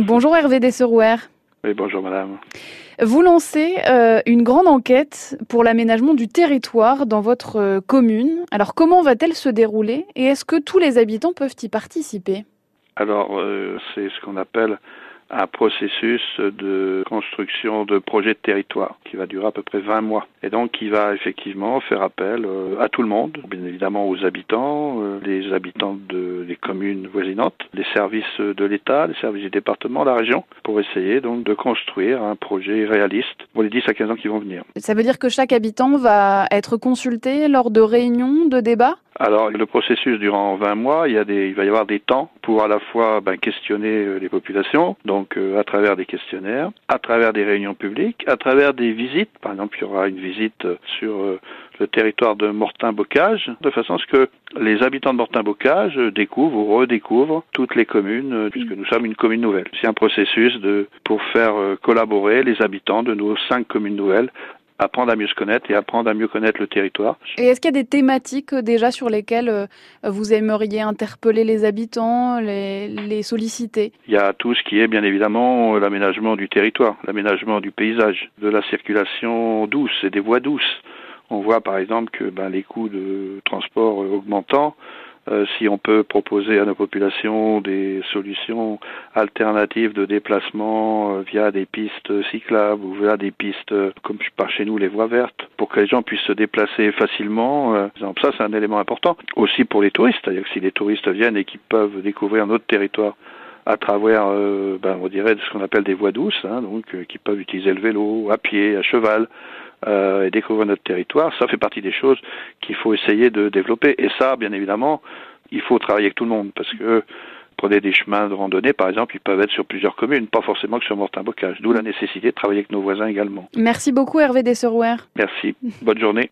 Bonjour Hervé Desserouer. Oui, bonjour madame. Vous lancez euh, une grande enquête pour l'aménagement du territoire dans votre euh, commune. Alors comment va-t-elle se dérouler et est-ce que tous les habitants peuvent y participer? Alors euh, c'est ce qu'on appelle un processus de construction de projet de territoire qui va durer à peu près 20 mois et donc qui va effectivement faire appel euh, à tout le monde, bien évidemment aux habitants, euh, les habitants de les communes voisinantes, les services de l'État, les services du département, la région, pour essayer donc de construire un projet réaliste pour les 10 à 15 ans qui vont venir. Ça veut dire que chaque habitant va être consulté lors de réunions, de débats? Alors, le processus durant 20 mois, il, y a des, il va y avoir des temps pour à la fois ben, questionner euh, les populations, donc euh, à travers des questionnaires, à travers des réunions publiques, à travers des visites. Par exemple, il y aura une visite sur euh, le territoire de Mortin-Bocage, de façon à ce que les habitants de Mortin-Bocage découvrent ou redécouvrent toutes les communes, puisque nous sommes une commune nouvelle. C'est un processus de, pour faire collaborer les habitants de nos cinq communes nouvelles apprendre à mieux se connaître et apprendre à mieux connaître le territoire. Et est-ce qu'il y a des thématiques euh, déjà sur lesquelles euh, vous aimeriez interpeller les habitants, les, les solliciter? Il y a tout ce qui est bien évidemment l'aménagement du territoire, l'aménagement du paysage, de la circulation douce et des voies douces. On voit par exemple que ben, les coûts de transport augmentant, euh, si on peut proposer à nos populations des solutions alternatives de déplacement euh, via des pistes cyclables ou via des pistes euh, comme par chez nous les voies vertes pour que les gens puissent se déplacer facilement. ça c'est un élément important. Aussi pour les touristes, c'est-à-dire que si les touristes viennent et qu'ils peuvent découvrir notre territoire à travers, ben, on dirait ce qu'on appelle des voies douces, hein, donc qui peuvent utiliser le vélo, à pied, à cheval, euh, et découvrir notre territoire, ça fait partie des choses qu'il faut essayer de développer. Et ça, bien évidemment, il faut travailler avec tout le monde parce que prenez des chemins de randonnée, par exemple, ils peuvent être sur plusieurs communes, pas forcément que sur Mortin-Bocage. D'où la nécessité de travailler avec nos voisins également. Merci beaucoup Hervé Desserouer. Merci. Bonne journée.